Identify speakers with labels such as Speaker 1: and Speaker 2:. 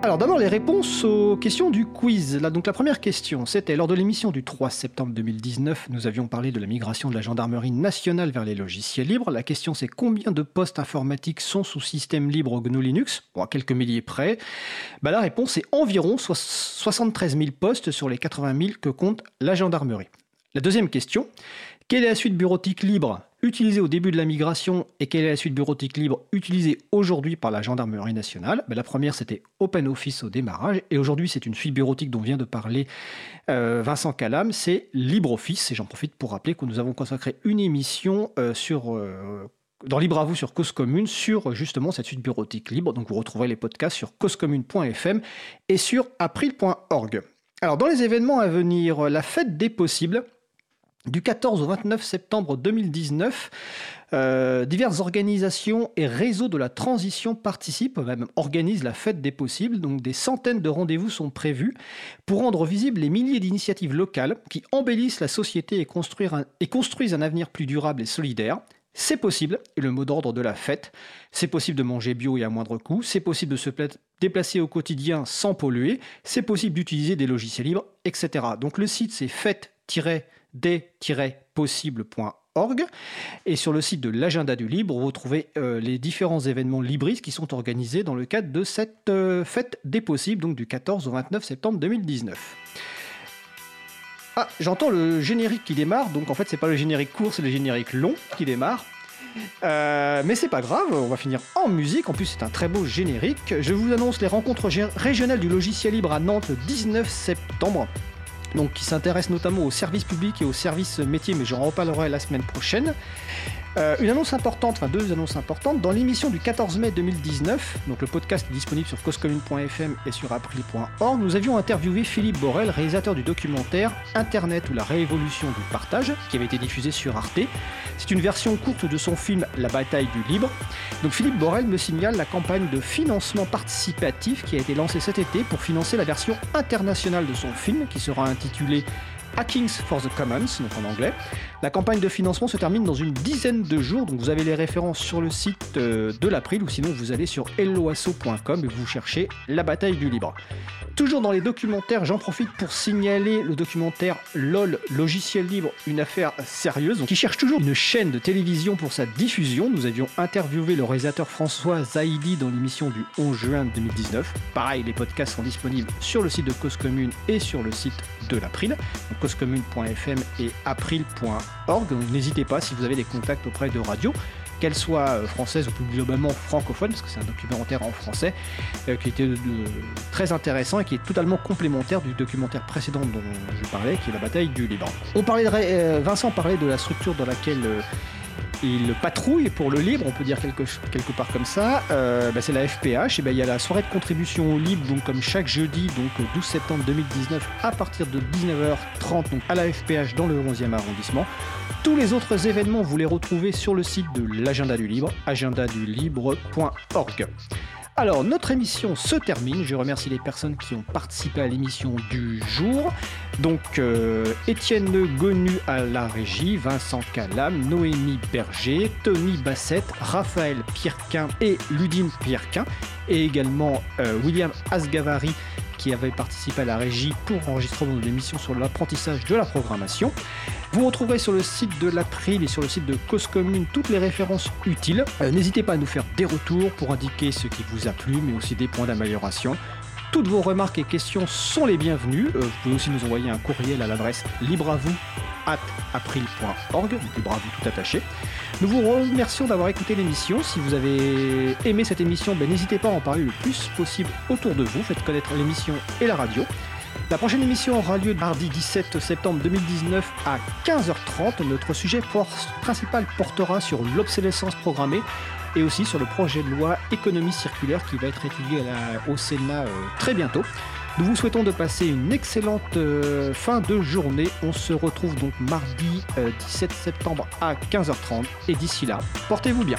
Speaker 1: Alors d'abord les réponses aux questions du quiz. Donc la première question, c'était lors de l'émission du 3 septembre 2019, nous avions parlé de la migration de la gendarmerie nationale vers les logiciels libres. La question c'est combien de postes informatiques sont sous système libre au GNU Linux? Bon, à quelques milliers près. Bah, la réponse est environ 73 000 postes sur les 80 000 que compte la gendarmerie. La deuxième question, quelle est la suite bureautique libre utilisée au début de la migration et quelle est la suite bureautique libre utilisée aujourd'hui par la gendarmerie nationale? Ben, La première, c'était OpenOffice au démarrage et aujourd'hui, c'est une suite bureautique dont vient de parler euh, Vincent Calam, c'est LibreOffice. Et j'en profite pour rappeler que nous avons consacré une émission euh. Euh, dans Libre à vous sur Cause Commune sur justement cette suite bureautique libre. Donc vous retrouverez les podcasts sur causecommune.fm et sur april.org. Alors dans les événements à venir, la fête des possibles, du 14 au 29 septembre 2019, euh, diverses organisations et réseaux de la transition participent, même organisent la fête des possibles. Donc des centaines de rendez-vous sont prévus pour rendre visibles les milliers d'initiatives locales qui embellissent la société et, construisent un avenir plus durable et solidaire. C'est possible, et le mot d'ordre de la fête, c'est possible de manger bio et à moindre coût, c'est possible de se déplacer au quotidien sans polluer, c'est possible d'utiliser des logiciels libres, etc. Donc le site c'est fête des-possible.org. Et sur le site de l'agenda du libre, vous trouvez euh, les différents événements libristes qui sont organisés dans le cadre de cette euh, fête des possibles, donc du 14 au 29 septembre 2019. Ah, j'entends le générique qui démarre, donc en fait c'est pas le générique court, c'est le générique long qui démarre. Euh, mais c'est pas grave, on va finir en musique. En plus, c'est un très beau générique. Je vous annonce les rencontres régionales du logiciel libre à Nantes le 19 septembre donc qui s'intéresse notamment aux services publics et aux services métiers, mais j'en reparlerai la semaine prochaine. Euh, une annonce importante, enfin deux annonces importantes. Dans l'émission du 14 mai 2019, donc le podcast est disponible sur causecommune.fm et sur april.org, nous avions interviewé Philippe Borel, réalisateur du documentaire Internet ou la révolution du partage, qui avait été diffusé sur Arte. C'est une version courte de son film La bataille du libre. Donc Philippe Borel me signale la campagne de financement participatif qui a été lancée cet été pour financer la version internationale de son film, qui sera intitulée Hackings for the Commons, donc en anglais. La campagne de financement se termine dans une dizaine de jours, donc vous avez les références sur le site euh, de l'April ou sinon vous allez sur helloasso.com et vous cherchez la bataille du libre. Toujours dans les documentaires, j'en profite pour signaler le documentaire LOL, logiciel libre, une affaire sérieuse, qui cherche toujours une chaîne de télévision pour sa diffusion. Nous avions interviewé le réalisateur François Zaidi dans l'émission du 11 juin 2019. Pareil, les podcasts sont disponibles sur le site de Cause Commune et sur le site de l'April, causecommune.fm et april.org. N'hésitez pas si vous avez des contacts auprès de radio qu'elle soit euh, française ou plus globalement francophone, parce que c'est un documentaire en français, euh, qui était très intéressant et qui est totalement complémentaire du documentaire précédent dont je parlais, qui est la bataille du Liban. On parlait euh, Vincent parlait de la structure dans laquelle il patrouille pour le libre, on peut dire quelque, part comme ça. Bah, c'est la FPH. Et ben, il y a la soirée de contribution au libre, comme chaque jeudi, donc 12 septembre 2019, à partir de 19h30, donc à la FPH dans le 11e arrondissement. Tous les autres événements, vous les retrouvez sur le site de l'agenda du libre, agendadulibre.org. Alors, notre émission se termine. Je remercie les personnes qui ont participé à l'émission du jour. Donc, euh, Étienne Gonu à la régie, Vincent Calam, Noémie Berger, Tony Bassett, Raphaël Pierquin et Ludine Pierquin, et également euh, William Asgavari qui avait participé à la régie pour enregistrement de l'émission sur l'apprentissage de la programmation. Vous retrouverez sur le site de l'April et sur le site de Cause Commune toutes les références utiles. Euh, n'hésitez pas à nous faire des retours pour indiquer ce qui vous a plu, mais aussi des points d'amélioration. Toutes vos remarques et questions sont les bienvenues. Euh, vous pouvez aussi nous envoyer un courriel à l'adresse libre à vous april.org, libre à vous tout attaché. Nous vous remercions d'avoir écouté l'émission. Si vous avez aimé cette émission, ben, n'hésitez pas à en parler le plus possible autour de vous. Faites connaître l'émission et la radio. La prochaine émission aura lieu mardi 17 septembre 2019 à 15h30. Notre sujet principal portera sur l'obsolescence programmée et aussi sur le projet de loi économie circulaire qui va être étudié au Sénat euh, très bientôt. Nous vous souhaitons de passer une excellente euh, fin de journée. On se retrouve donc mardi 17 euh, septembre à 15h30 et d'ici là, portez-vous bien.